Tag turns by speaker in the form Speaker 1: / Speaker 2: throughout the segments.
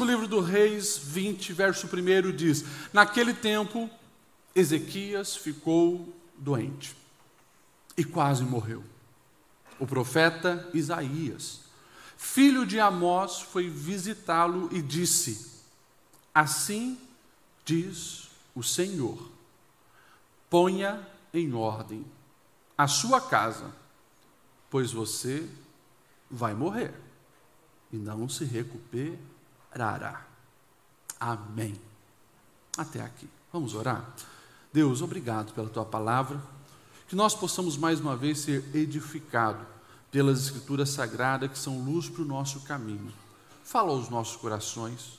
Speaker 1: Segundo livro do Reis 20, verso 1 diz: Naquele tempo, Ezequias ficou doente e quase morreu. O profeta Isaías, filho de Amós, foi visitá-lo e disse: Assim diz o Senhor: ponha em ordem a sua casa, pois você vai morrer e não se recuperará. Amém. Até aqui. Vamos orar? Deus, obrigado pela tua palavra, que nós possamos mais uma vez ser edificados pelas Escrituras Sagradas que são luz para o nosso caminho. Fala aos nossos corações,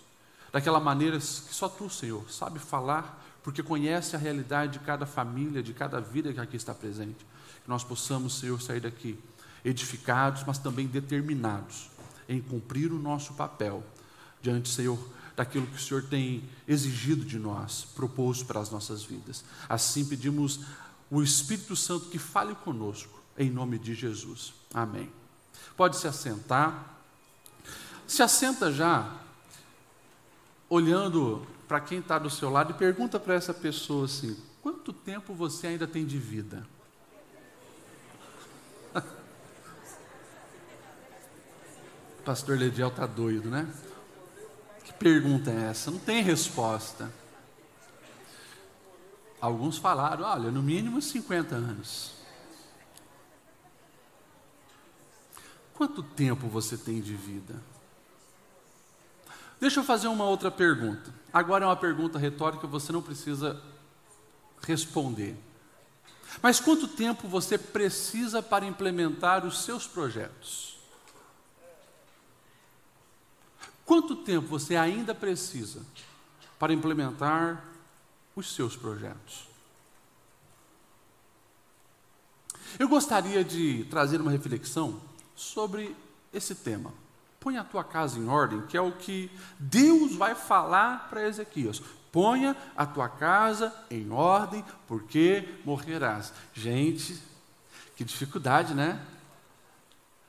Speaker 1: daquela maneira que só tu, Senhor, sabe falar, porque conhece a realidade de cada família, de cada vida que aqui está presente. Que nós possamos, Senhor, sair daqui edificados, mas também determinados em cumprir o nosso papel diante, Senhor, daquilo que o Senhor tem exigido de nós, proposto para as nossas vidas. Assim pedimos o Espírito Santo que fale conosco, em nome de Jesus. Amém. Pode se assentar. Se assenta já, olhando para quem está do seu lado e pergunta para essa pessoa assim: quanto tempo você ainda tem de vida? Pastor Lediel está doido, né? Que pergunta é essa? Não tem resposta. Alguns falaram, olha, no mínimo 50 anos. Quanto tempo você tem de vida? Deixa eu fazer uma outra pergunta. Agora é uma pergunta retórica, você não precisa responder. Mas quanto tempo você precisa para implementar os seus projetos? Quanto tempo você ainda precisa para implementar os seus projetos? Eu gostaria de trazer uma reflexão sobre esse tema. Põe a tua casa em ordem, que é o que Deus vai falar para Ezequias. Ponha a tua casa em ordem, porque morrerás. Gente, que dificuldade, né?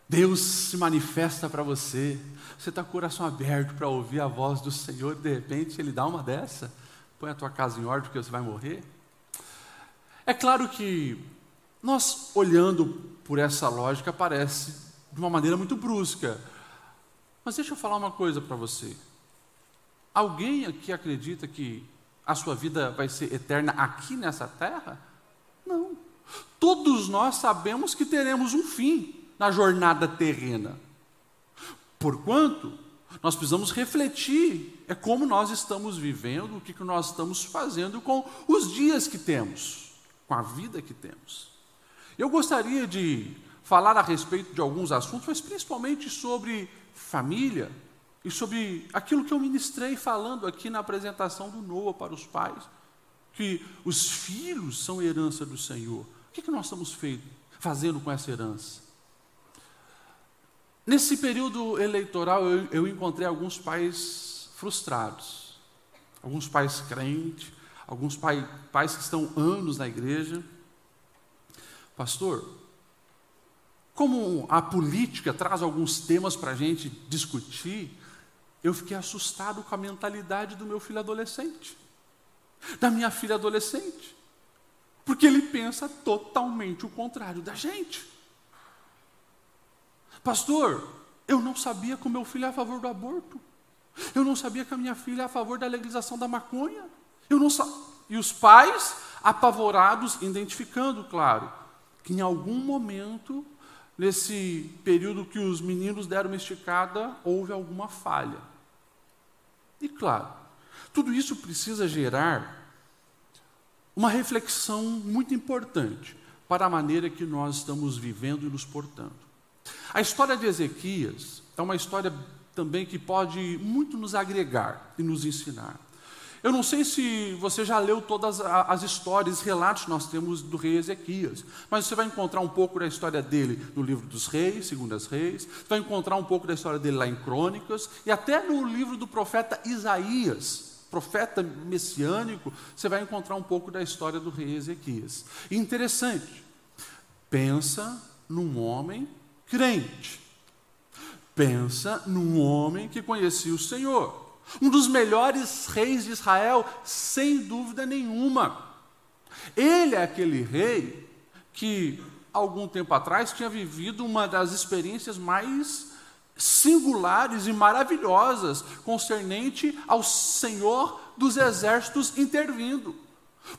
Speaker 1: Deus se manifesta para você. Você está com o coração aberto para ouvir a voz do Senhor, de repente Ele dá uma dessa. Põe a tua casa em ordem porque você vai morrer. É claro que nós, olhando por essa lógica, parece de uma maneira muito brusca. Mas deixa eu falar uma coisa para você. Alguém aqui acredita que a sua vida vai ser eterna aqui nessa terra? Não. Todos nós sabemos que teremos um fim na jornada terrena. Porquanto, nós precisamos refletir é como nós estamos vivendo, o que, nós estamos fazendo com os dias que temos, com a vida que temos. Eu gostaria de falar a respeito de alguns assuntos, mas principalmente sobre família e sobre aquilo que eu ministrei falando aqui na apresentação do Noah para os pais, que os filhos são herança do Senhor. O que, que nós estamos feito, fazendo com essa herança? Nesse período eleitoral, eu, eu encontrei alguns pais frustrados, alguns pais crentes, alguns pai, pais que estão anos na igreja. Pastor, como a política traz alguns temas para a gente discutir, eu fiquei assustado com a mentalidade do meu filho adolescente, da minha filha adolescente, porque ele pensa totalmente o contrário da gente. Pastor, eu não sabia que o meu filho é a favor do aborto. Eu não sabia que a minha filha é a favor da legalização da maconha. Eu não sa... E os pais, apavorados, identificando, claro, que em algum momento, nesse período que os meninos deram uma esticada, houve alguma falha. E claro, tudo isso precisa gerar uma reflexão muito importante para a maneira que nós estamos vivendo e nos portando. A história de Ezequias é uma história também que pode muito nos agregar e nos ensinar. Eu não sei se você já leu todas as histórias, relatos que nós temos do rei Ezequias, mas você vai encontrar um pouco da história dele no livro dos reis, Segundas Reis, você vai encontrar um pouco da história dele lá em Crônicas, e até no livro do profeta Isaías, profeta messiânico, você vai encontrar um pouco da história do rei Ezequias. E interessante, pensa num homem crente. Pensa num homem que conhecia o Senhor, um dos melhores reis de Israel, sem dúvida nenhuma. Ele é aquele rei que, algum tempo atrás, tinha vivido uma das experiências mais singulares e maravilhosas concernente ao Senhor dos exércitos intervindo.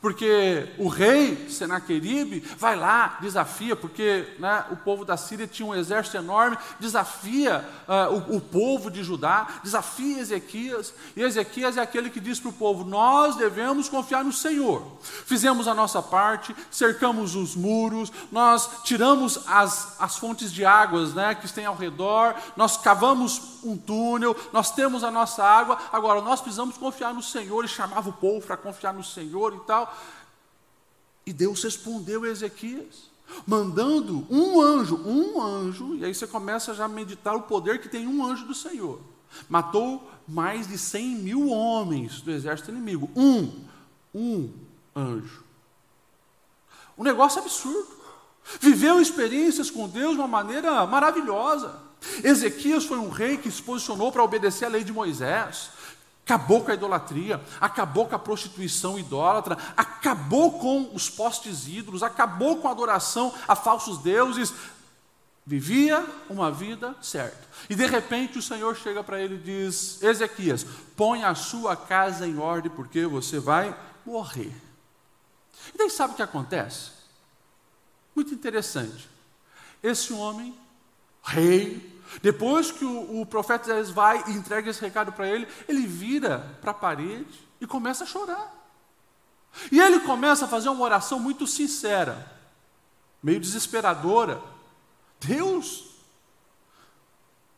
Speaker 1: Porque o rei Senaqueribe vai lá, desafia, porque né, o povo da Síria tinha um exército enorme, desafia uh, o, o, povo de Judá, desafia Ezequias, e Ezequias é aquele que diz para o povo: Nós devemos confiar no Senhor. Fizemos a nossa parte, cercamos os muros, nós tiramos as, as fontes de águas né, que têm ao redor, nós cavamos um túnel, nós temos a nossa água, agora nós precisamos confiar no Senhor, e chamava o povo para confiar no Senhor e tal tal. E Deus respondeu a Ezequias, mandando um anjo, um anjo, e aí você começa já a meditar o poder que tem um anjo do Senhor. Matou mais de 100 mil homens do exército inimigo. Um, um anjo. Um negócio absurdo. Viveu experiências com Deus de uma maneira maravilhosa. Ezequias foi um rei que se posicionou para obedecer à lei de Moisés. Acabou com a idolatria, acabou com a prostituição idólatra, acabou com os postes ídolos, acabou com a adoração a falsos deuses. Vivia uma vida certa. E de repente o Senhor chega para ele e diz: Ezequias, põe a sua casa em ordem, porque você vai morrer. E daí sabe o que acontece? Muito interessante. Esse homem, rei, depois que o, o profeta Isaías vai e entrega esse recado para ele, ele vira para a parede e começa a chorar. E ele começa a fazer uma oração muito sincera, meio desesperadora. Deus,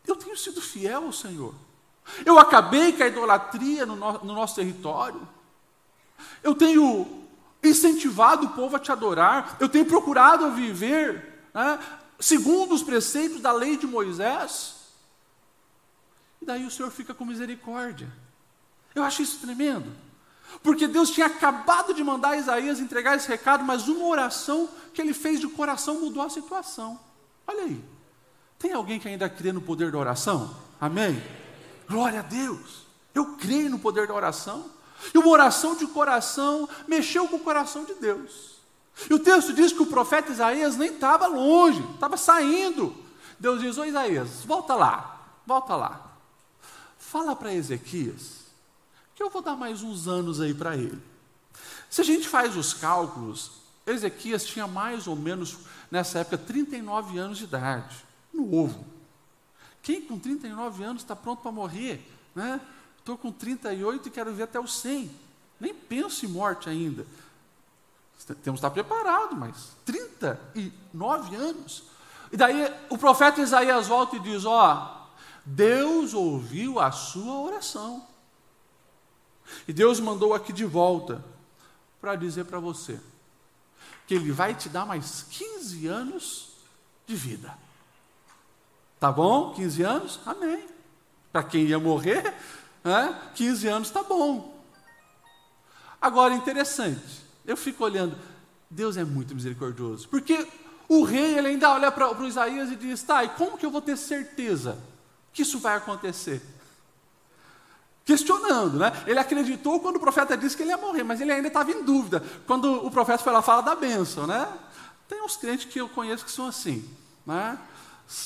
Speaker 1: eu tenho sido fiel ao Senhor. Eu acabei com a idolatria no, no, no nosso território. Eu tenho incentivado o povo a te adorar. Eu tenho procurado viver né, segundo os preceitos da lei de Moisés. E daí o Senhor fica com misericórdia. Eu acho isso tremendo. Porque Deus tinha acabado de mandar Isaías entregar esse recado, mas uma oração que ele fez de coração mudou a situação. Olha aí. Tem alguém que ainda crê no poder da oração? Amém? Glória a Deus. Eu creio no poder da oração. E uma oração de coração mexeu com o coração de Deus. E o texto diz que o profeta Isaías nem estava longe, estava saindo. Deus diz: Ô Isaías, volta lá, volta lá. Fala para Ezequias que eu vou dar mais uns anos aí para ele. Se a gente faz os cálculos, Ezequias tinha mais ou menos, nessa época, 39 anos de idade, novo. Quem com 39 anos está pronto para morrer? Né? Estou com 38 e quero ver até os 100. Nem penso em morte ainda. Temos que estar preparados, mas 39 anos. E daí o profeta Isaías volta e diz: Ó, Deus ouviu a sua oração. E Deus mandou aqui de volta para dizer para você que Ele vai te dar mais 15 anos de vida. Tá bom? 15 anos? Amém. Para quem ia morrer, né? 15 anos está bom. Agora, interessante. Eu fico olhando, Deus é muito misericordioso, porque o rei ele ainda olha para o Isaías e diz: tá, e como que eu vou ter certeza que isso vai acontecer? Questionando, né? Ele acreditou quando o profeta disse que ele ia morrer, mas ele ainda estava em dúvida. Quando o profeta foi lá fala da bênção, né? Tem uns crentes que eu conheço que são assim, né?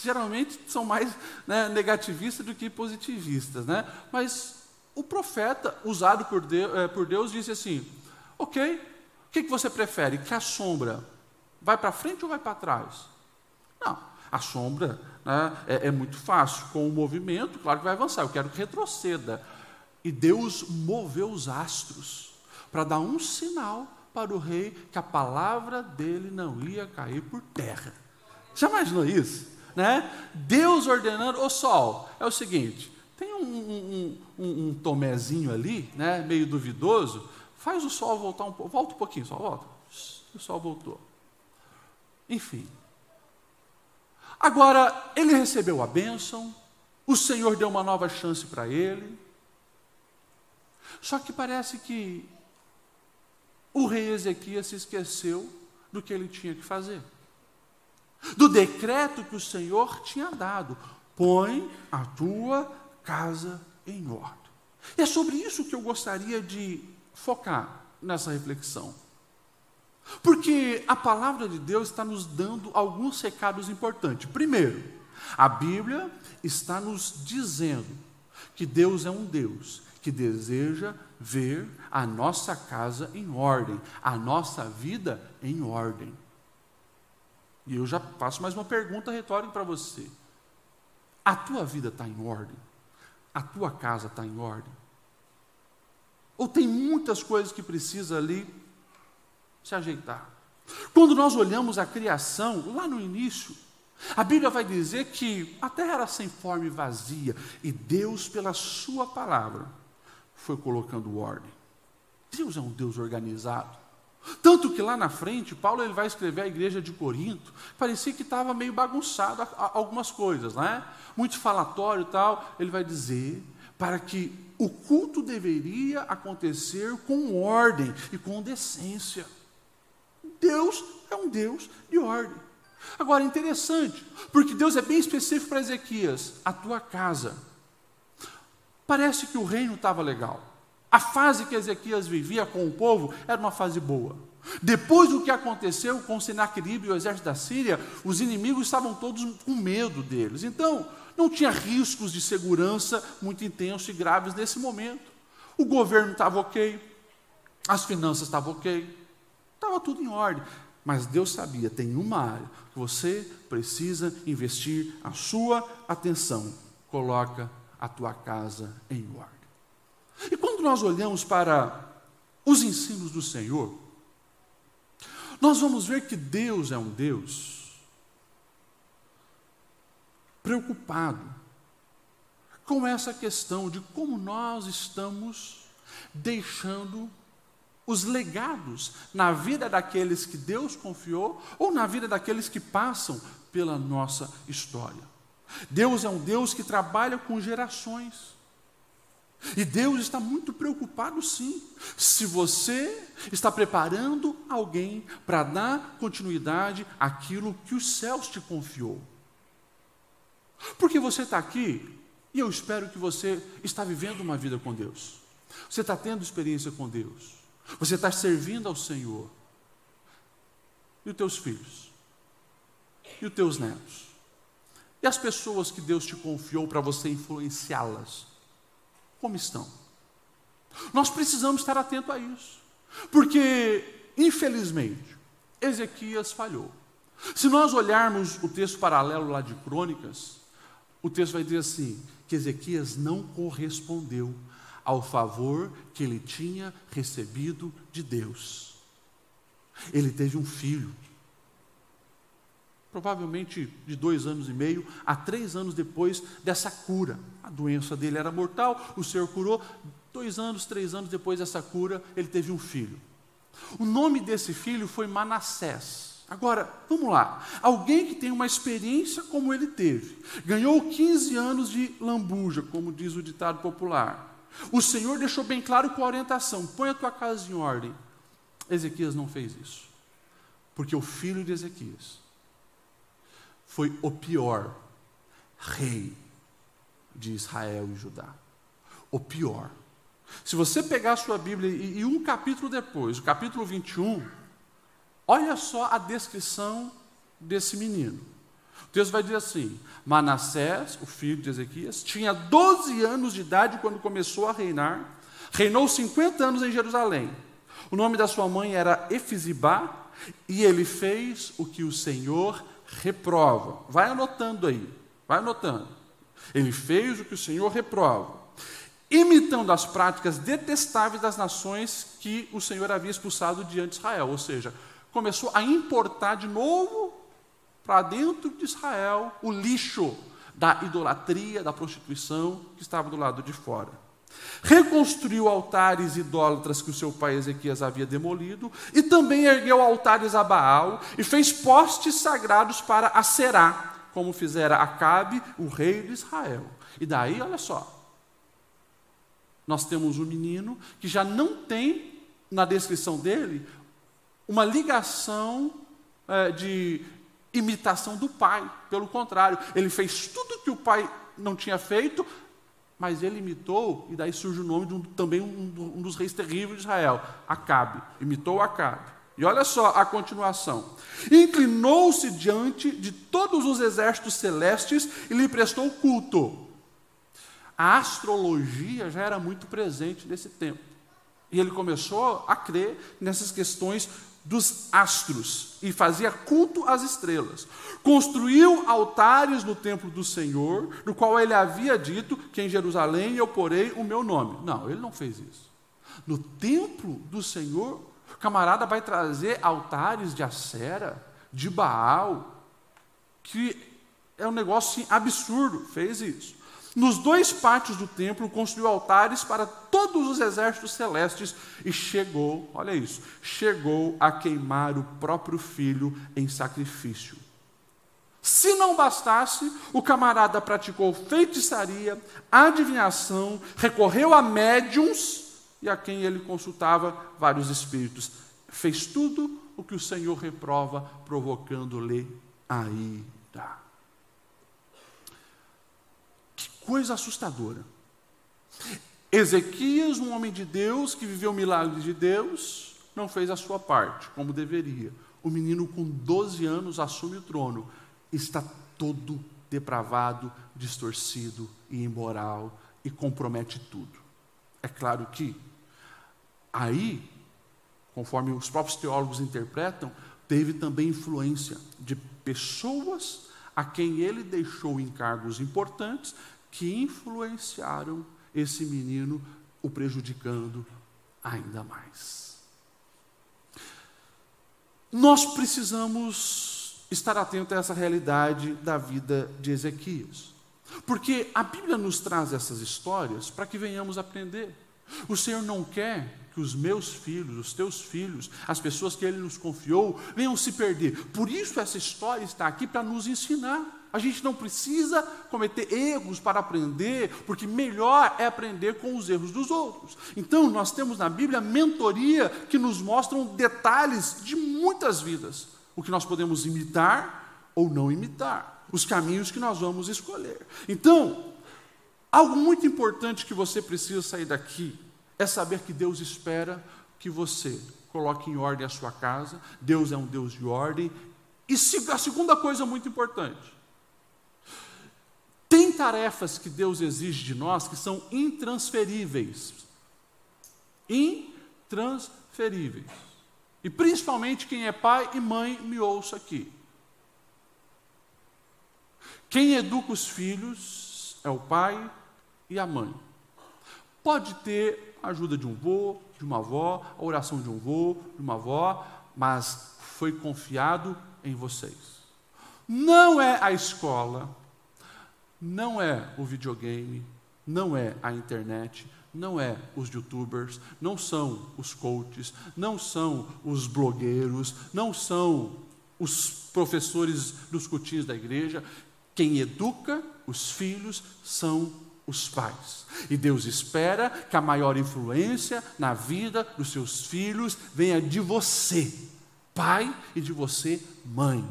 Speaker 1: Geralmente são mais né, negativistas do que positivistas, né? Mas o profeta, usado por Deus, é, por Deus disse assim: ok, o que, que você prefere? Que a sombra vai para frente ou vai para trás? Não, a sombra né, é, é, muito fácil. Com o movimento, claro que vai avançar. Eu quero que retroceda. E Deus moveu os astros para dar um sinal para o rei que a palavra dele não ia cair por terra. Já imaginou isso? Né? Deus ordenando, o sol, é o seguinte: tem um, um, um, um tomézinho ali, né, meio duvidoso, Faz o sol voltar um pouco. Volta um pouquinho, só volta. O sol voltou. Enfim. Agora, ele recebeu a bênção, o Senhor deu uma nova chance para ele. Só que parece que o rei Ezequias se esqueceu do que ele tinha que fazer. Do decreto que o Senhor tinha dado. põe a tua casa em ordem. É sobre isso que eu gostaria de focar nessa reflexão. Porque a palavra de Deus está nos dando alguns recados importantes. Primeiro, a Bíblia está nos dizendo que Deus é um Deus que deseja ver a nossa casa em ordem, a nossa vida em ordem. E eu já faço mais uma pergunta retórica para você. A tua vida está em ordem? A tua casa está em ordem? Ou tem muitas coisas que precisa ali se ajeitar? Quando nós olhamos a criação, lá no início, a Bíblia vai dizer que a terra era sem forma e vazia, e Deus, pela Sua palavra, foi colocando ordem. Deus é um Deus organizado. Tanto que lá na frente, Paulo ele vai escrever a igreja de Corinto, parecia que estava meio bagunçado algumas coisas, né? Muito falatório e tal. Ele vai dizer para que o culto deveria acontecer com ordem e com decência. Deus é um Deus de ordem. Agora, interessante, porque Deus é bem específico para Ezequias: a tua casa. Parece que o reino estava legal. A fase que Ezequias vivia com o povo era uma fase boa. Depois do que aconteceu com Senaqueribe e o exército da Síria, os inimigos estavam todos com medo deles. Então, não tinha riscos de segurança muito intensos e graves nesse momento. O governo estava ok, as finanças estavam ok, estava tudo em ordem. Mas Deus sabia, tem uma área que você precisa investir a sua atenção. Coloca a tua casa em ordem. E quando nós olhamos para os ensinos do Senhor, nós vamos ver que Deus é um Deus preocupado com essa questão de como nós estamos deixando os legados na vida daqueles que Deus confiou ou na vida daqueles que passam pela nossa história. Deus é um Deus que trabalha com gerações. E Deus está muito preocupado, sim, se você está preparando alguém para dar continuidade àquilo que os céus te confiou. Porque você está aqui e eu espero que você está vivendo uma vida com Deus. Você está tendo experiência com Deus. Você está servindo ao Senhor. E os teus filhos? E os teus netos? E as pessoas que Deus te confiou para você influenciá-las? como estão. Nós precisamos estar atento a isso, porque, infelizmente, Ezequias falhou. Se nós olharmos o texto paralelo lá de Crônicas, o texto vai dizer assim: que Ezequias não correspondeu ao favor que ele tinha recebido de Deus. Ele teve um filho, provavelmente de dois anos e meio a três anos depois dessa cura. A doença dele era mortal, o Senhor curou. Dois anos, três anos depois dessa cura, ele teve um filho. O nome desse filho foi Manassés. Agora, vamos lá. Alguém que tem uma experiência como ele teve, ganhou 15 anos de lambuja, como diz o ditado popular. O Senhor deixou bem claro com a orientação: põe a tua casa em ordem. Ezequias não fez isso. Porque o filho de Ezequias foi o pior rei de Israel e Judá. O pior. Se você pegar a sua Bíblia e, e um capítulo depois, o capítulo 21, olha só a descrição desse menino. Texto vai dizer assim: Manassés, o filho de Ezequias, tinha 12 anos de idade quando começou a reinar, reinou 50 anos em Jerusalém. O nome da sua mãe era Efizibá, e ele fez o que o Senhor reprova. Vai anotando aí, vai anotando. Ele fez o que o Senhor reprova, imitando as práticas detestáveis das nações que o Senhor havia expulsado diante de Israel. Ou seja, começou a importar de novo para dentro de Israel o lixo da idolatria, da prostituição que estava do lado de fora reconstruiu altares idólatras que o seu pai Ezequias havia demolido, e também ergueu altares a Baal, e fez postes sagrados para a Será, como fizera Acabe, o rei de Israel. E daí, olha só, nós temos um menino que já não tem, na descrição dele, uma ligação é, de imitação do pai. Pelo contrário, ele fez tudo que o pai não tinha feito, mas ele imitou, e daí surge o nome de um, também um, um dos reis terríveis de Israel, Acabe. Imitou Acabe. E olha só a continuação. Inclinou-se diante de todos os exércitos celestes e lhe prestou culto. A astrologia já era muito presente nesse tempo. E ele começou a crer nessas questões dos astros e fazia culto às estrelas. Construiu altares no templo do Senhor, no qual ele havia dito que em Jerusalém eu porei o meu nome. Não, ele não fez isso. No templo do Senhor, o camarada vai trazer altares de Acera, de Baal, que é um negócio assim, absurdo, fez isso. Nos dois pátios do templo construiu altares para todos os exércitos celestes e chegou, olha isso, chegou a queimar o próprio filho em sacrifício. Se não bastasse, o camarada praticou feitiçaria, adivinhação, recorreu a médiums e a quem ele consultava vários espíritos. Fez tudo o que o Senhor reprova, provocando-lhe a ira coisa assustadora. Ezequias, um homem de Deus que viveu milagres de Deus, não fez a sua parte, como deveria. O menino com 12 anos assume o trono, está todo depravado, distorcido e imoral e compromete tudo. É claro que aí, conforme os próprios teólogos interpretam, teve também influência de pessoas a quem ele deixou encargos importantes que influenciaram esse menino, o prejudicando ainda mais. Nós precisamos estar atentos a essa realidade da vida de Ezequias. Porque a Bíblia nos traz essas histórias para que venhamos aprender. O Senhor não quer que os meus filhos, os teus filhos, as pessoas que Ele nos confiou, venham se perder. Por isso essa história está aqui para nos ensinar. A gente não precisa cometer erros para aprender, porque melhor é aprender com os erros dos outros. Então, nós temos na Bíblia mentoria que nos mostram detalhes de muitas vidas, o que nós podemos imitar ou não imitar, os caminhos que nós vamos escolher. Então, algo muito importante que você precisa sair daqui é saber que Deus espera que você coloque em ordem a sua casa, Deus é um Deus de ordem. E a segunda coisa muito importante, tarefas que Deus exige de nós que são intransferíveis. Intransferíveis. E principalmente quem é pai e mãe, me ouça aqui. Quem educa os filhos é o pai e a mãe. Pode ter a ajuda de um vô, de uma avó, a oração de um vô, de uma avó, mas foi confiado em vocês. Não é a escola, não é o videogame, não é a internet, não é os youtubers, não são os coaches, não são os blogueiros, não são os professores dos cutinhos da igreja. Quem educa os filhos são os pais. E Deus espera que a maior influência na vida dos seus filhos venha de você, pai, e de você, mãe.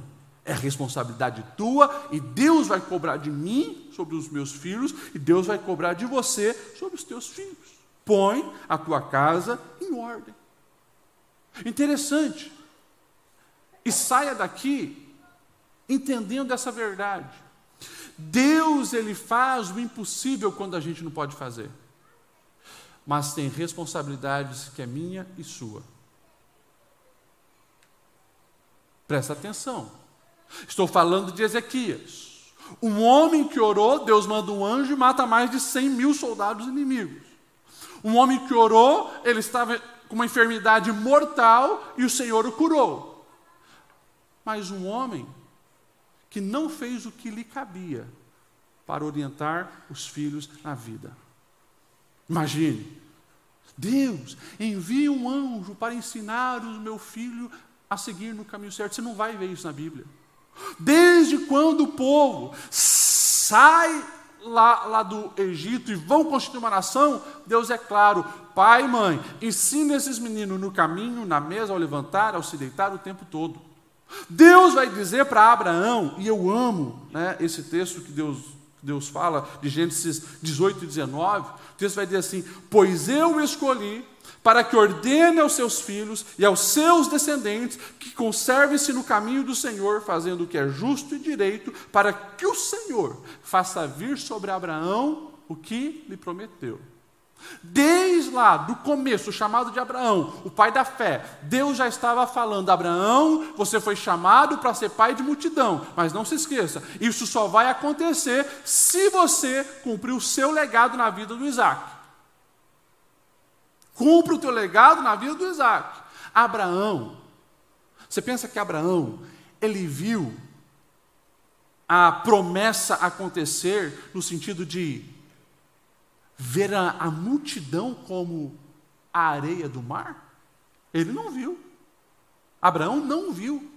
Speaker 1: É responsabilidade tua e Deus vai cobrar de mim sobre os meus filhos e Deus vai cobrar de você sobre os teus filhos. Põe a tua casa em ordem. Interessante. E saia daqui entendendo essa verdade. Deus ele faz o impossível quando a gente não pode fazer. Mas tem responsabilidades que é minha e sua. Presta atenção. Estou falando de Ezequias. Um homem que orou, Deus manda um anjo e mata mais de 100 mil soldados inimigos. Um homem que orou, ele estava com uma enfermidade mortal e o Senhor o curou. Mas um homem que não fez o que lhe cabia para orientar os filhos na vida. Imagine, Deus envia um anjo para ensinar o meu filho a seguir no caminho certo. Você não vai ver isso na Bíblia. Desde quando o povo sai lá, lá do Egito e vão constituir uma nação, Deus é claro, pai e mãe, ensina esses meninos no caminho, na mesa, ao levantar, ao se deitar o tempo todo. Deus vai dizer para Abraão, e eu amo né, esse texto que Deus, Deus fala, de Gênesis 18 e 19. O texto vai dizer assim: Pois eu escolhi para que ordene aos seus filhos e aos seus descendentes que conservem-se no caminho do Senhor, fazendo o que é justo e direito, para que o Senhor faça vir sobre Abraão o que lhe prometeu. Desde lá, do começo, o chamado de Abraão, o pai da fé, Deus já estava falando: Abraão, você foi chamado para ser pai de multidão, mas não se esqueça, isso só vai acontecer se você cumprir o seu legado na vida do Isaac. Cumpra o teu legado na vida do Isaac. Abraão, você pensa que Abraão, ele viu a promessa acontecer no sentido de ver a, a multidão como a areia do mar? Ele não viu. Abraão não viu.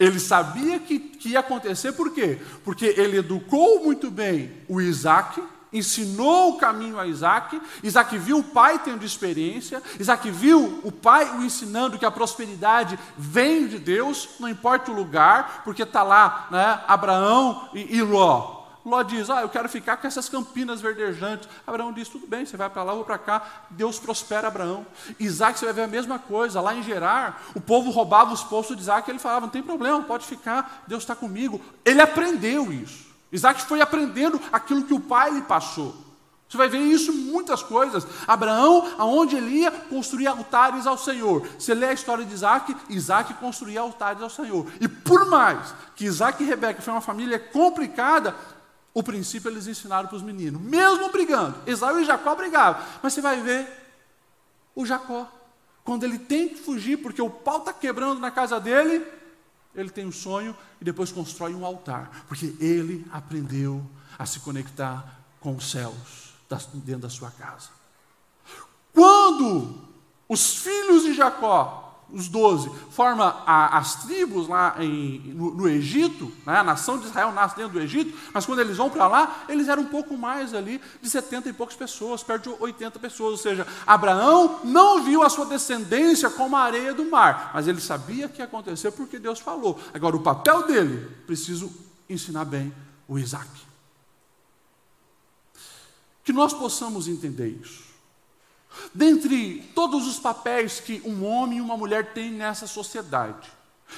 Speaker 1: Ele sabia que, que ia acontecer, por quê? Porque ele educou muito bem o Isaac, ensinou o caminho a Isaac, Isaac viu o pai tendo experiência, Isaac viu o pai o ensinando que a prosperidade vem de Deus, não importa o lugar, porque está lá né, Abraão e, e Ló. Ló diz: Ah, eu quero ficar com essas campinas verdejantes. Abraão diz: Tudo bem, você vai para lá, ou para cá. Deus prospera Abraão. Isaac, você vai ver a mesma coisa. Lá em Gerar, o povo roubava os postos de Isaac. Ele falava: Não tem problema, pode ficar, Deus está comigo. Ele aprendeu isso. Isaac foi aprendendo aquilo que o pai lhe passou. Você vai ver isso em muitas coisas. Abraão, aonde ele ia, construir altares ao Senhor. Você lê a história de Isaac, Isaac construía altares ao Senhor. E por mais que Isaac e Rebeca foi uma família complicada, o princípio eles ensinaram para os meninos, mesmo brigando. Esaú e Jacó brigavam. Mas você vai ver o Jacó, quando ele tem que fugir, porque o pau está quebrando na casa dele, ele tem um sonho e depois constrói um altar, porque ele aprendeu a se conectar com os céus dentro da sua casa. Quando os filhos de Jacó os doze, forma a, as tribos lá em, no, no, Egito, né? a nação de Israel nasce dentro do Egito, mas quando eles vão para lá, eles eram um pouco mais ali, de 70 e poucas pessoas, perto de 80 pessoas, ou seja, Abraão não viu a sua descendência como a areia do mar, mas ele sabia que ia acontecer porque Deus falou. Agora, o papel dele, preciso ensinar bem o Isaac. Que nós possamos entender isso. Dentre todos os papéis que um homem e uma mulher têm nessa sociedade,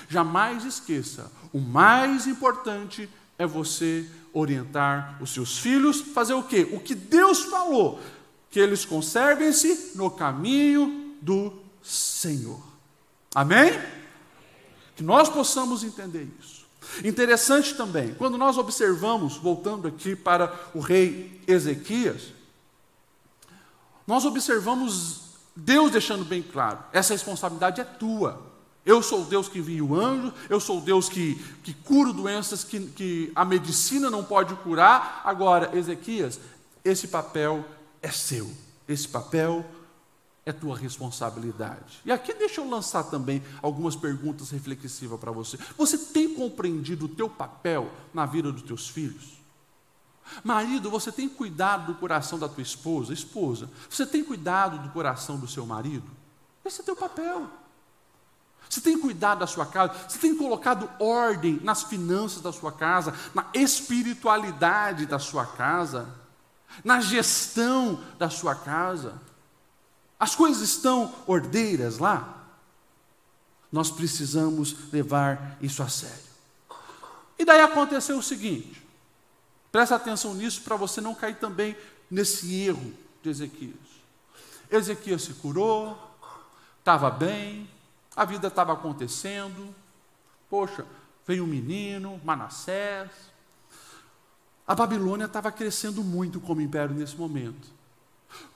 Speaker 1: jamais esqueça: o mais importante é você orientar os seus filhos, fazer o quê? O que Deus falou, que eles conservem-se no caminho do Senhor. Amém? Que nós possamos entender isso. Interessante também, quando nós observamos, voltando aqui para o rei Ezequias, nós observamos Deus deixando bem claro: essa responsabilidade é tua. Eu sou Deus que envia o anjo, eu sou Deus que, que curo doenças que, que a medicina não pode curar. Agora, Ezequias, esse papel é seu, esse papel é tua responsabilidade. E aqui deixa eu lançar também algumas perguntas reflexivas para você. Você tem compreendido o teu papel na vida dos teus filhos? Marido, você tem cuidado do coração da tua esposa? Esposa, você tem cuidado do coração do seu marido? Esse é teu papel. Você tem cuidado da sua casa? Você tem colocado ordem nas finanças da sua casa, na espiritualidade da sua casa, na gestão da sua casa? As coisas estão ordeiras lá? Nós precisamos levar isso a sério. E daí aconteceu o seguinte: Presta atenção nisso para você não cair também nesse erro de Ezequias. Ezequias se curou, estava bem, a vida estava acontecendo. Poxa, veio um menino, Manassés. A Babilônia estava crescendo muito como império nesse momento.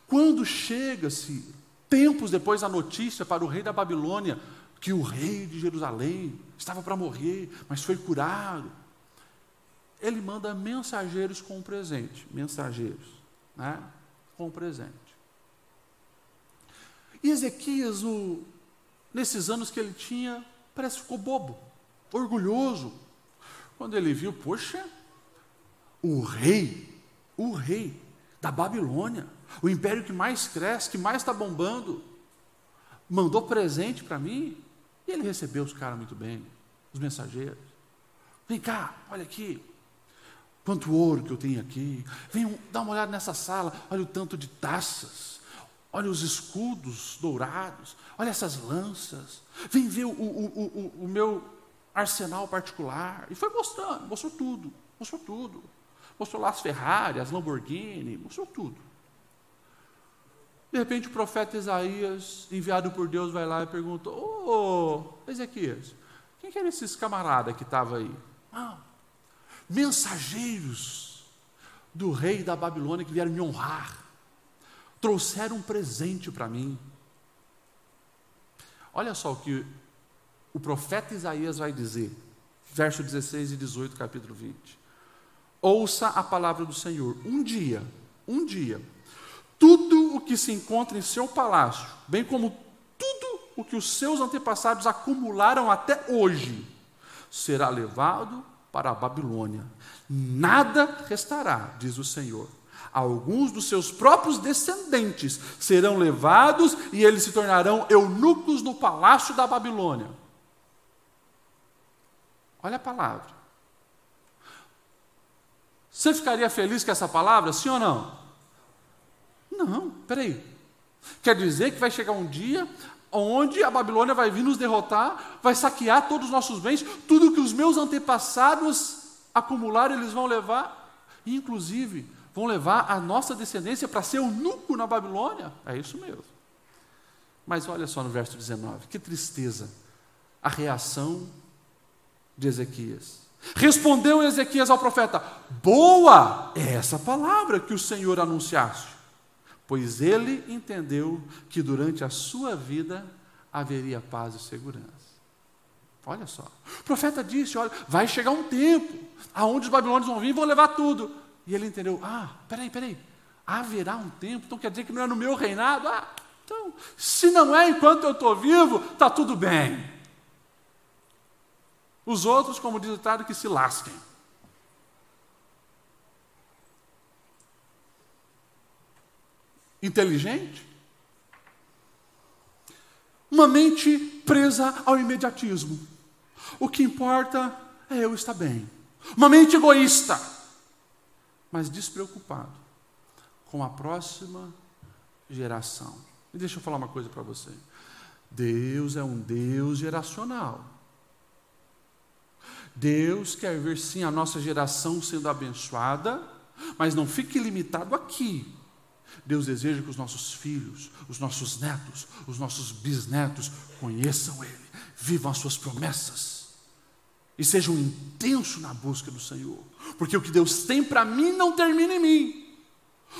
Speaker 1: Quando chega-se, tempos depois, a notícia para o rei da Babilônia que o rei de Jerusalém estava para morrer, mas foi curado ele manda mensageiros com um presente. Mensageiros, né? Com um presente. E Ezequias, o, nesses anos que ele tinha, parece que ficou bobo, orgulhoso. Quando ele viu, poxa, o rei, o rei da Babilônia, o império que mais cresce, que mais está bombando, mandou presente para mim, e ele recebeu os caras muito bem. os mensageiros. Vem cá, olha aqui. Quanto ouro que eu tenho aqui. Vem dar uma olhada nessa sala. Olha o tanto de taças. Olha os escudos dourados. Olha essas lanças. Vem ver o, o, o, o meu arsenal particular. E foi mostrando, mostrou tudo. Mostrou tudo. Mostrou lá as Ferrari, as Lamborghini, mostrou tudo. De repente o profeta Isaías, enviado por Deus, vai lá e pergunta: Ô oh, Ezequias, quem que eram esses que estavam aí? Ah, mensageiros do rei da Babilônia que vieram me honrar, trouxeram um presente para mim. Olha só o que o profeta Isaías vai dizer, verso 16 e 18, capítulo 20. Ouça a palavra do Senhor. Um dia, um dia, tudo o que se encontra em seu palácio, bem como tudo o que os seus antepassados acumularam até hoje, será levado para a Babilônia. Nada restará, diz o Senhor. Alguns dos seus próprios descendentes serão levados e eles se tornarão eunucos no palácio da Babilônia. Olha a palavra. Você ficaria feliz com essa palavra, sim ou não? Não, peraí. Quer dizer que vai chegar um dia onde a Babilônia vai vir nos derrotar, vai saquear todos os nossos bens, tudo que os meus antepassados acumularam, eles vão levar, inclusive vão levar a nossa descendência para ser eunuco na Babilônia? É isso mesmo. Mas olha só no verso 19, que tristeza a reação de Ezequias. Respondeu Ezequias ao profeta: Boa é essa palavra que o Senhor anunciaste pois ele entendeu que durante a sua vida haveria paz e segurança. Olha só. O profeta disse: olha, vai chegar um tempo aonde os babilônios vão vir e vão levar tudo. E ele entendeu: ah, peraí, peraí, haverá um tempo, então quer dizer que não é no meu reinado? Ah, então, se não é enquanto eu estou vivo, está tudo bem. Os outros, como diz o que se lasquem. Inteligente. Uma mente presa ao imediatismo. O que importa é eu estar bem. Uma mente egoísta, mas despreocupado com a próxima geração. E deixa eu falar uma coisa para você. Deus é um Deus geracional. Deus quer ver sim a nossa geração sendo abençoada, mas não fique limitado aqui. Deus deseja que os nossos filhos, os nossos netos, os nossos bisnetos conheçam Ele, vivam as suas promessas e sejam intensos na busca do Senhor, porque o que Deus tem para mim não termina em mim,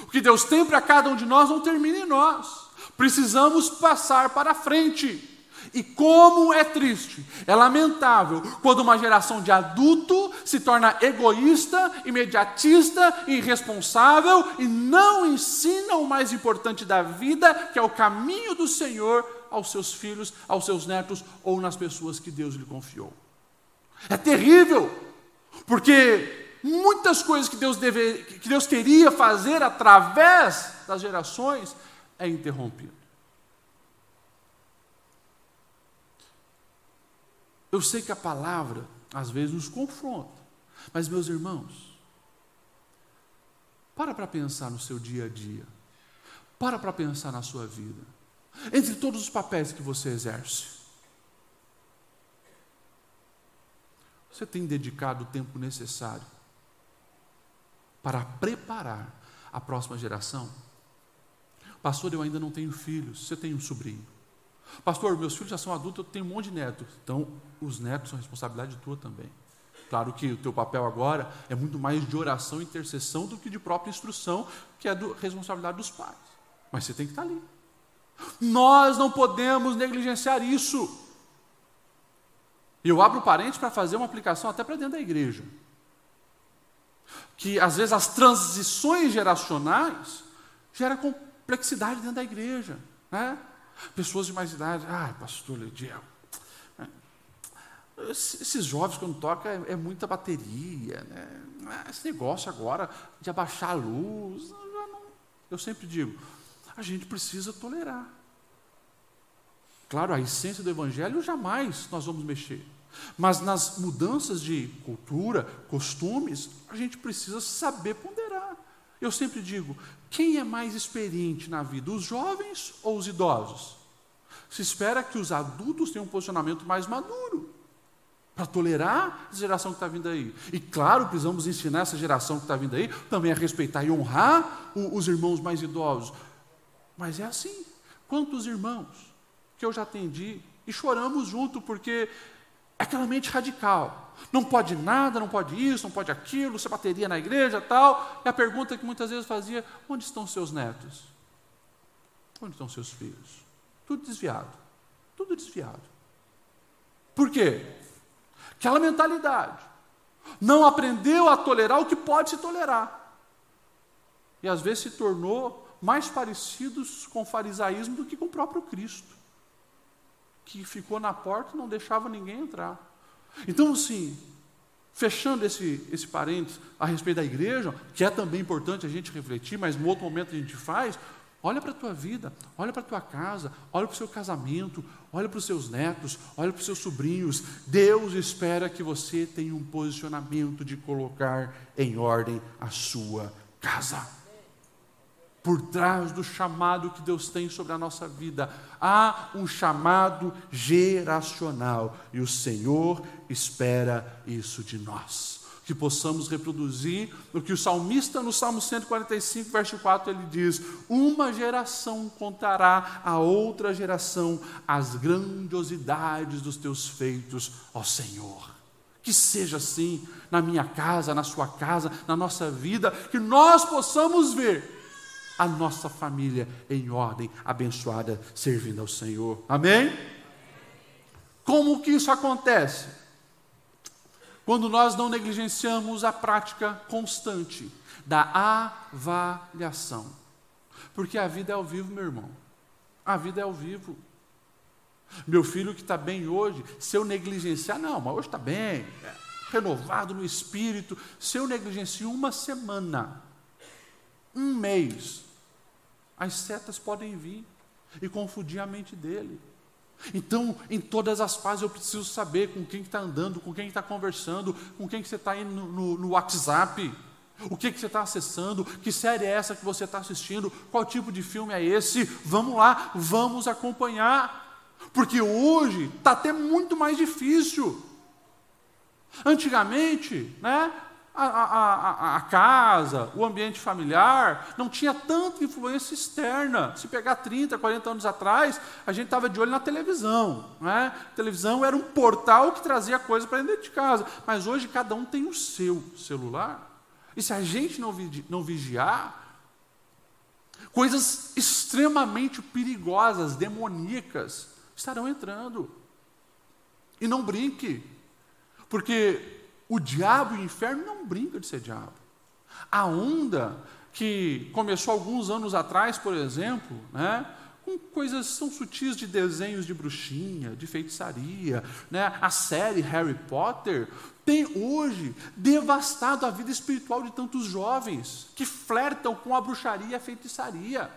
Speaker 1: o que Deus tem para cada um de nós não termina em nós, precisamos passar para frente. E como é triste, é lamentável quando uma geração de adulto se torna egoísta, imediatista, irresponsável e não ensina o mais importante da vida, que é o caminho do Senhor aos seus filhos, aos seus netos ou nas pessoas que Deus lhe confiou. É terrível, porque muitas coisas que Deus, deve, que Deus queria fazer através das gerações é interrompido. Eu sei que a palavra às vezes nos confronta, mas meus irmãos, para para pensar no seu dia a dia, para para pensar na sua vida, entre todos os papéis que você exerce. Você tem dedicado o tempo necessário para preparar a próxima geração? Pastor, eu ainda não tenho filhos, você tem um sobrinho. Pastor, meus filhos já são adultos, eu tenho um monte de netos. Então, os netos são responsabilidade tua também. Claro que o teu papel agora é muito mais de oração e intercessão do que de própria instrução, que é do, responsabilidade dos pais. Mas você tem que estar ali. Nós não podemos negligenciar isso. Eu abro parênteses para fazer uma aplicação até para dentro da igreja. Que às vezes as transições geracionais geram complexidade dentro da igreja. Né? Pessoas de mais idade, ah, pastor Lediel, esses jovens quando toca é, é muita bateria, né? Ah, esse negócio agora de abaixar a luz, eu sempre digo, a gente precisa tolerar. Claro, a essência do Evangelho jamais nós vamos mexer. Mas nas mudanças de cultura, costumes, a gente precisa saber ponderar. Eu sempre digo: quem é mais experiente na vida, os jovens ou os idosos? Se espera que os adultos tenham um posicionamento mais maduro para tolerar a geração que está vindo aí. E claro, precisamos ensinar essa geração que está vindo aí também a respeitar e honrar os irmãos mais idosos. Mas é assim. Quantos irmãos que eu já atendi e choramos junto porque aquela mente radical. Não pode nada, não pode isso, não pode aquilo, você bateria na igreja tal. E a pergunta que muitas vezes fazia: onde estão seus netos? Onde estão seus filhos? Tudo desviado. Tudo desviado. Por quê? Aquela mentalidade. Não aprendeu a tolerar o que pode se tolerar. E às vezes se tornou mais parecidos com o farisaísmo do que com o próprio Cristo, que ficou na porta e não deixava ninguém entrar. Então, assim, fechando esse, esse parênteses a respeito da igreja, que é também importante a gente refletir, mas no outro momento a gente faz, Olha para a tua vida, olha para a tua casa, olha para o seu casamento, olha para os seus netos, olha para os seus sobrinhos. Deus espera que você tenha um posicionamento de colocar em ordem a sua casa. Por trás do chamado que Deus tem sobre a nossa vida, há um chamado geracional e o Senhor espera isso de nós que possamos reproduzir o que o salmista no Salmo 145, verso 4, ele diz: Uma geração contará a outra geração as grandiosidades dos teus feitos, ó Senhor. Que seja assim na minha casa, na sua casa, na nossa vida, que nós possamos ver a nossa família em ordem, abençoada, servindo ao Senhor. Amém? Como que isso acontece? quando nós não negligenciamos a prática constante da avaliação. Porque a vida é ao vivo, meu irmão. A vida é ao vivo. Meu filho que está bem hoje, se eu negligenciar, não, mas hoje está bem, é renovado no espírito. Se eu negligencio uma semana, um mês, as setas podem vir e confundir a mente dele. Então, em todas as fases, eu preciso saber com quem está andando, com quem está conversando, com quem que você está indo no, no, no, WhatsApp, o que, que você está acessando, que série é essa que você está assistindo, qual tipo de filme é esse. Vamos lá, vamos acompanhar. Porque hoje está até muito mais difícil. Antigamente, né, a, a, a, casa, o ambiente familiar, não tinha tanta influência externa. Se pegar 30, 40 anos atrás, a gente estava de olho na televisão. Né? A televisão era um portal que trazia coisa para dentro de casa. Mas hoje cada um tem o seu celular. E se a gente não, não vigiar, coisas extremamente perigosas, demoníacas, estarão entrando. E não brinque, porque o diabo e o inferno não brincam de ser diabo. A onda que começou alguns anos atrás, por exemplo, né, com coisas tão sutis de desenhos de bruxinha, de feitiçaria, né, a série Harry Potter tem hoje devastado a vida espiritual de tantos jovens que flertam com a bruxaria e a feitiçaria.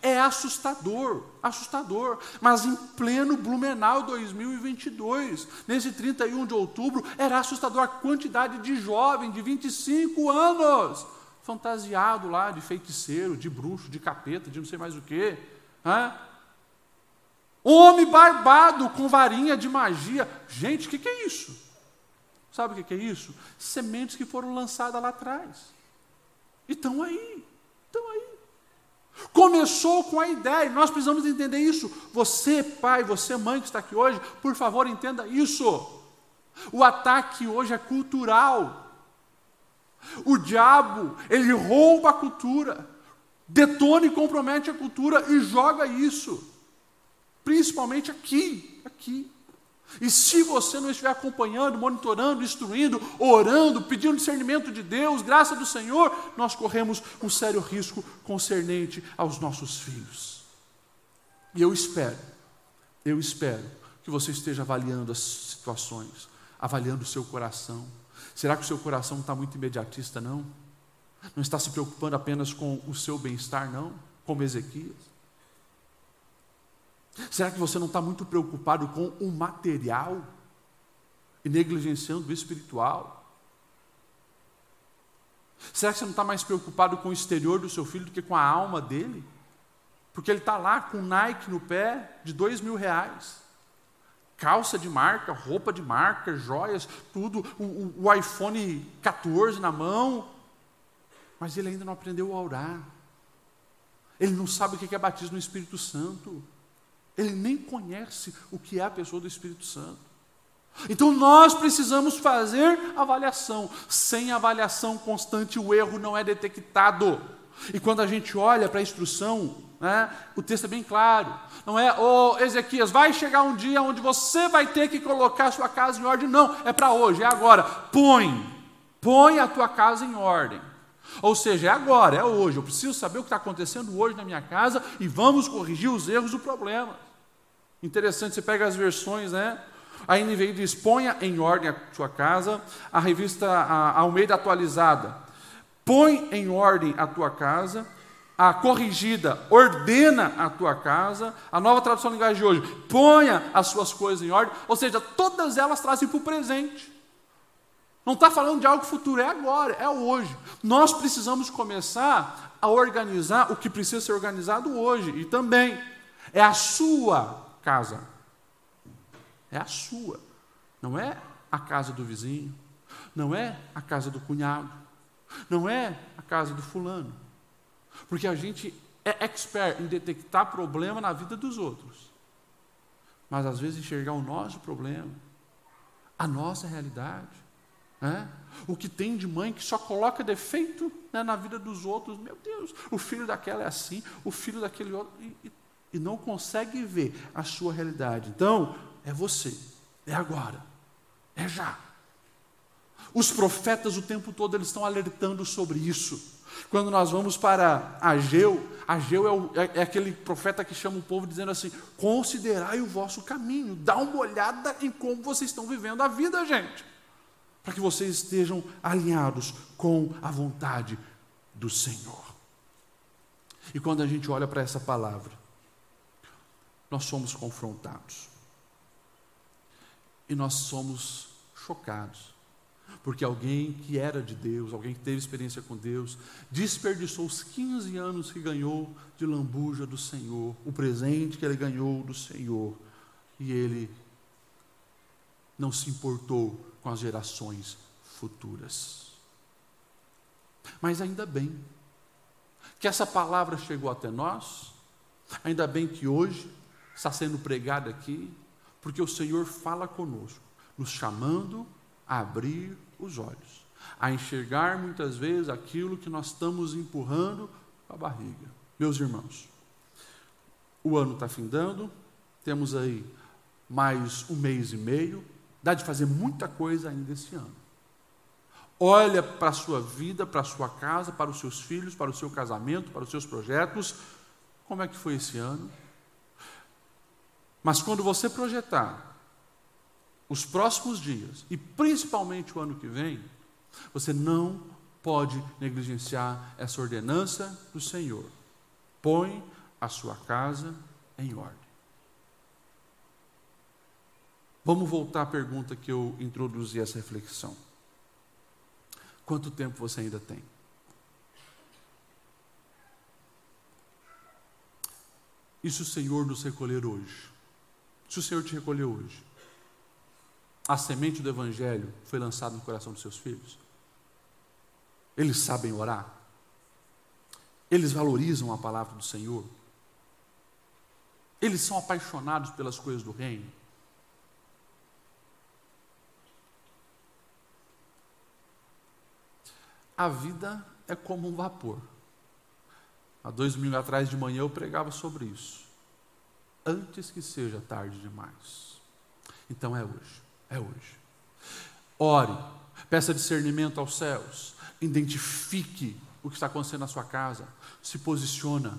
Speaker 1: É assustador, assustador. Mas em pleno Blumenau 2022, nesse 31 de outubro, era assustador a quantidade de jovem de 25 anos, fantasiado lá de feiticeiro, de bruxo, de capeta, de não sei mais o quê. Hã? Homem barbado com varinha de magia. Gente, o que, que é isso? Sabe o que, que é isso? Sementes que foram lançadas lá atrás. E estão aí, estão aí. Começou com a ideia, nós precisamos entender isso. Você, pai, você, mãe que está aqui hoje, por favor, entenda isso. O ataque hoje é cultural. O diabo, ele rouba a cultura, detona e compromete a cultura e joga isso, principalmente aqui, aqui. E se você não estiver acompanhando, monitorando, instruindo, orando, pedindo discernimento de Deus, graça do Senhor, nós corremos um sério risco concernente aos nossos filhos. E eu espero, eu espero que você esteja avaliando as situações, avaliando o seu coração. Será que o seu coração está muito imediatista, não? Não está se preocupando apenas com o seu bem-estar, não? Como Ezequias? Será que você não está muito preocupado com o material? e negligenciando o espiritual? Será que você não está mais preocupado com o exterior do seu filho do que com a alma dele? Porque ele está lá com Nike no pé de dois mil reais. Calça de marca, roupa de marca, joias, tudo, o, o, iPhone 14 na mão. Mas ele ainda não aprendeu a orar. Ele não sabe o que é batismo no Espírito Santo. Ele nem conhece o que é a pessoa do Espírito Santo. Então nós precisamos fazer avaliação. Sem avaliação constante, o erro não é detectado. E quando a gente olha para a instrução, né, o texto é bem claro. Não é, ô oh, Ezequias, vai chegar um dia onde você vai ter que colocar a sua casa em ordem. Não, é para hoje, é agora. Põe, põe a tua casa em ordem. Ou seja, é agora, é hoje. Eu preciso saber o que está acontecendo hoje na minha casa e vamos corrigir os erros do problema. Interessante, você pega as versões, né? A NVI diz: ponha em ordem a sua casa. A revista a Almeida atualizada põe em ordem a tua casa, a corrigida, ordena a tua casa, a nova tradução linguagem de hoje, ponha as suas coisas em ordem, ou seja, todas elas trazem para o presente. Não está falando de algo futuro, é agora, é hoje. Nós precisamos começar a organizar o que precisa ser organizado hoje, e também é a sua casa. É a sua, não é a casa do vizinho, não é a casa do cunhado, não é a casa do fulano. Porque a gente é expert em detectar problema na vida dos outros. Mas às vezes enxergar o nosso problema, a nossa realidade. Né? O que tem de mãe que só coloca defeito né, na vida dos outros. Meu Deus, o filho daquela é assim, o filho daquele outro. E, e, e não consegue ver a sua realidade. Então, é você, é agora, é já. Os profetas o tempo todo eles estão alertando sobre isso. Quando nós vamos para Ageu, Ageu é, o, é, é, aquele profeta que chama o povo dizendo assim: considerai o vosso caminho, dá uma olhada em como vocês estão vivendo a vida, gente, para que vocês estejam alinhados com a vontade do Senhor. E quando a gente olha para essa palavra, nós somos confrontados. E nós somos chocados. Porque alguém que era de Deus, alguém que teve experiência com Deus, desperdiçou os 15 anos que ganhou de lambuja do Senhor, o presente que ele ganhou do Senhor, e ele não se importou com as gerações futuras. Mas ainda bem que essa palavra chegou até nós, ainda bem que hoje está sendo pregada aqui, porque o Senhor fala conosco, nos chamando a abrir os olhos, a enxergar muitas vezes aquilo que nós estamos empurrando com a barriga. Meus irmãos, o ano está findando, temos aí mais um mês e meio, dá de fazer muita coisa ainda esse ano. Olha para a sua vida, para a sua casa, para os seus filhos, para o seu casamento, para os seus projetos. Como é que foi esse ano? Mas quando você projetar os próximos dias e principalmente o ano que vem, você não pode negligenciar essa ordenança do Senhor. Põe a sua casa em ordem. Vamos voltar à pergunta que eu introduzi essa reflexão. Quanto tempo você ainda tem? Se o Senhor nos recolher hoje? Se o Senhor te recolher hoje? a semente do Evangelho foi lançada no coração dos seus filhos? Eles sabem orar? Eles valorizam a palavra do Senhor? Eles são apaixonados pelas coisas do reino? A vida é como um vapor. Há dois mil atrás de manhã eu pregava sobre isso. Antes que seja tarde demais. Então é hoje é hoje. Ore, peça discernimento aos céus, identifique o que está acontecendo na sua casa, se posiciona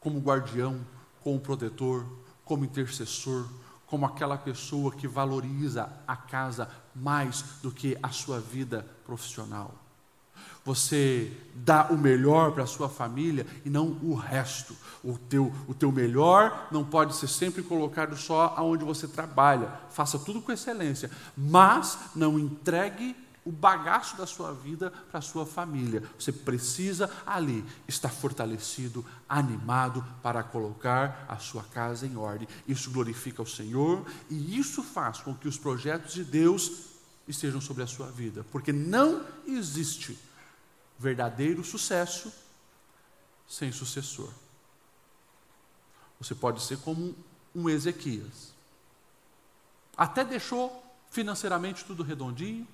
Speaker 1: como guardião, como protetor, como intercessor, como aquela pessoa que valoriza a casa mais do que a sua vida profissional. Você dá o melhor para a sua família e não o resto. O teu, o teu melhor não pode ser sempre colocado só aonde você trabalha. Faça tudo com excelência, mas não entregue o bagaço da sua vida para a sua família. Você precisa ali estar fortalecido, animado para colocar a sua casa em ordem. Isso glorifica o Senhor e isso faz com que os projetos de Deus estejam sobre a sua vida, porque não existe verdadeiro sucesso sem sucessor. Você pode ser como um Ezequias. Até deixou financeiramente tudo redondinho,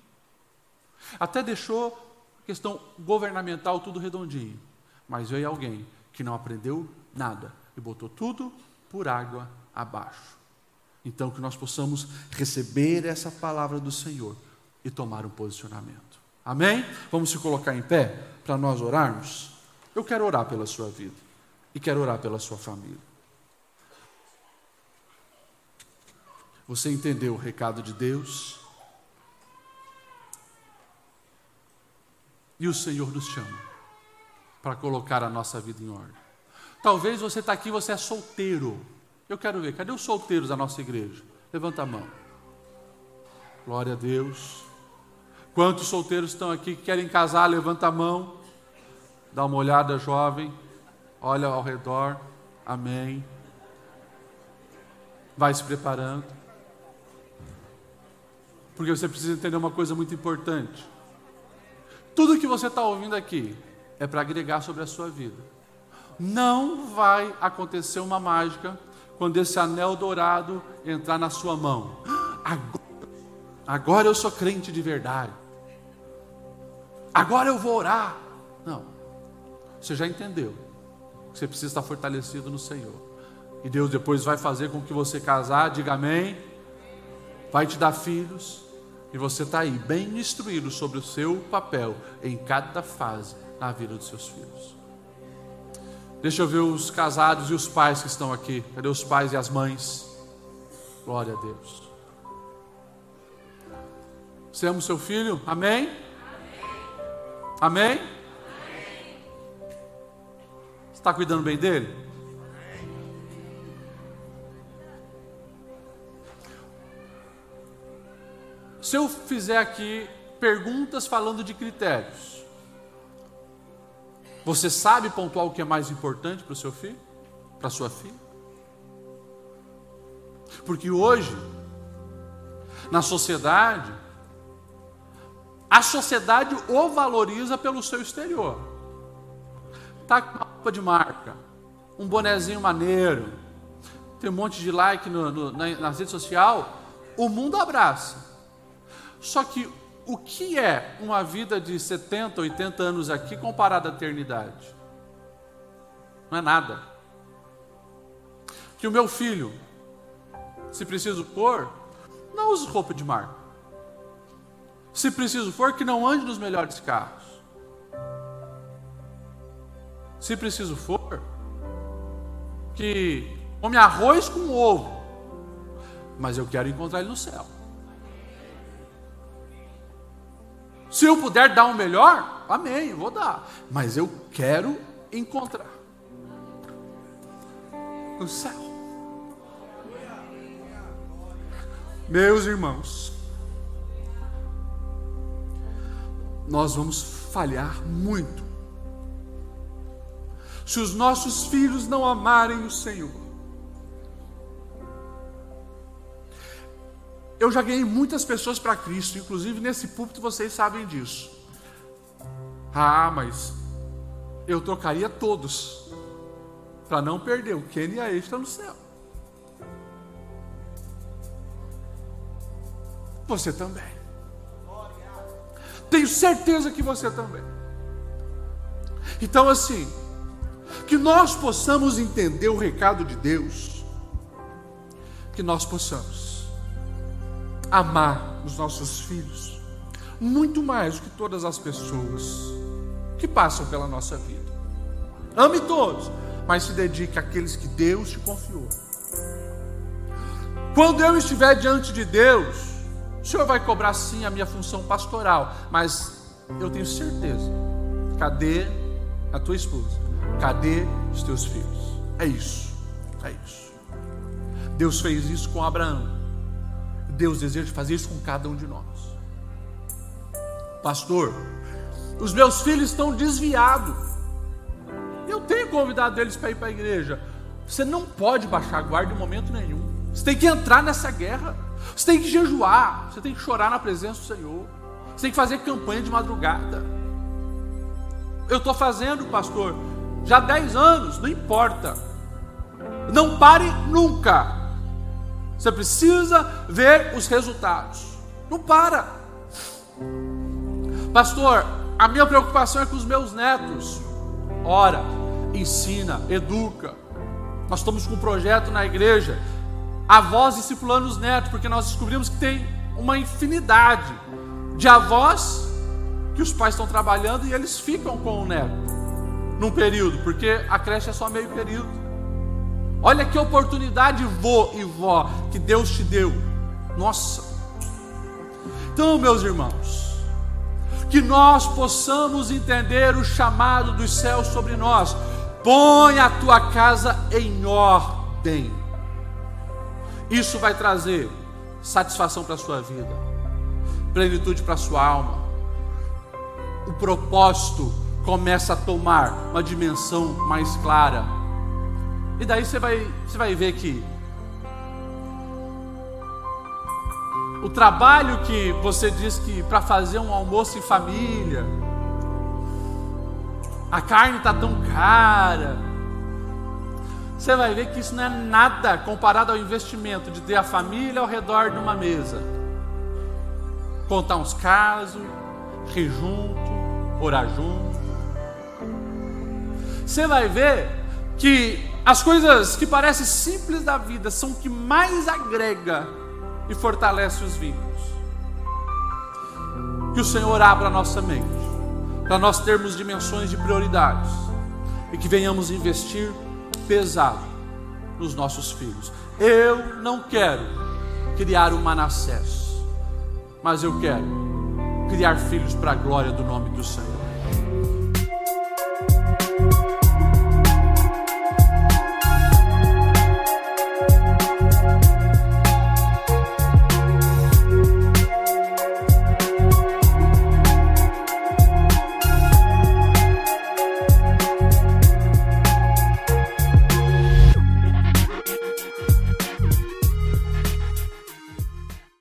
Speaker 1: até deixou questão governamental tudo redondinho, mas veio alguém que não aprendeu nada e botou tudo por água abaixo. Então, que nós possamos receber essa palavra do Senhor e tomar um posicionamento. Amém? Vamos se colocar em pé para nós orarmos? Eu quero orar pela sua vida e quero orar pela sua família. Você entendeu o recado de Deus? E o Senhor nos chama para colocar a nossa vida em ordem. Talvez você está aqui, você é solteiro. Eu quero ver, cadê os solteiros da nossa igreja? Levanta a mão. Glória a Deus. Quantos solteiros estão aqui que querem casar? Levanta a mão. Dá uma olhada, jovem. Olha ao redor. Amém. Vai se preparando. Porque você precisa entender uma coisa muito importante. Tudo que você está ouvindo aqui é para agregar sobre a sua vida. Não vai acontecer uma mágica quando esse anel dourado entrar na sua mão. Agora, agora eu sou crente de verdade agora eu vou orar. Não. Você já entendeu que você precisa estar fortalecido no Senhor. E Deus depois vai fazer com que você casar, diga amém. Vai te dar filhos. E você está aí, bem instruído sobre o seu papel em cada fase na vida dos seus filhos. Deixa eu ver os casados e os pais que estão aqui. Cadê os pais e as mães? Glória a Deus. Você ama o seu filho? Amém? Amém? Você está cuidando bem dele? Se eu fizer aqui perguntas falando de critérios, você sabe pontuar o que é mais importante para o seu filho? Para a sua filha? Porque hoje, na sociedade, a sociedade o valoriza pelo seu exterior. Tá com uma roupa de marca, um bonezinho maneiro, tem um monte de like no, no, na, o mundo abraça. Só que o que é uma vida de 70, 80 anos aqui comparada à eternidade? Não é nada. Que o meu filho, se preciso pôr, não use roupa de marca. Se preciso for, que não ande nos melhores carros. Se preciso for, que come arroz com ovo. Mas eu quero encontrar ele no céu. Se eu puder dar o melhor, amém, vou dar. Mas eu quero encontrar no céu. Meus irmãos, nós vamos falhar muito. Se os nossos filhos não amarem o Senhor. Eu já ganhei muitas pessoas para Cristo, inclusive nesse púlpito vocês sabem disso. Ah, mas eu trocaria todos para não perder o Kenny e a está no céu. Você também. Tenho certeza que você também. Então, assim, que nós possamos entender o recado de Deus, que nós possamos amar os nossos filhos muito mais do que todas as pessoas que passam pela nossa vida. Ame todos, mas se dedique àqueles que Deus te confiou. Quando eu estiver diante de Deus, o Senhor vai cobrar sim a minha função pastoral, mas eu tenho certeza Cadê a tua esposa? Cadê os teus filhos? É isso. É isso. Deus fez isso com Abraão. Deus deseja fazer isso com cada um de nós. Pastor, os meus filhos estão desviados. Eu tenho convidado eles para ir para a igreja. Você não pode baixar a guarda em momento nenhum. Você tem que entrar nessa guerra. Você tem que jejuar. Você tem que chorar na presença do Senhor. Você tem que fazer campanha de madrugada. Eu estou fazendo, pastor, já há 10 anos, não importa. Não pare nunca. Você precisa ver os resultados. Não para. Pastor, a minha preocupação é com os meus netos. Ora, ensina, educa. Nós estamos com um projeto na igreja, avós discipulando os netos, porque nós descobrimos que tem uma infinidade de avós que os pais estão trabalhando e eles ficam com o neto num período, porque a creche é só meio período. Olha que oportunidade, vô e vó, que Deus te deu. Nossa. Então, meus irmãos, que nós possamos entender o chamado dos céus sobre nós. Põe a tua casa em ordem. Isso vai trazer satisfação para a sua vida, plenitude para a sua alma. O propósito começa a tomar uma dimensão mais clara. E daí você vai, você vai ver que o trabalho que você diz que para fazer um almoço em família, a carne está tão cara. Você vai ver que isso não é nada comparado ao investimento de ter a família ao redor de uma mesa. Contar uns casos, rir junto, orar junto. Você vai ver que as coisas que parecem simples da vida são o que mais agrega e fortalece os vínculos. Que o Senhor abra a nossa mente para nós termos dimensões de prioridades e que venhamos investir pesado nos nossos filhos. Eu não quero criar um Manassés, mas eu quero criar filhos para a glória do nome do Senhor.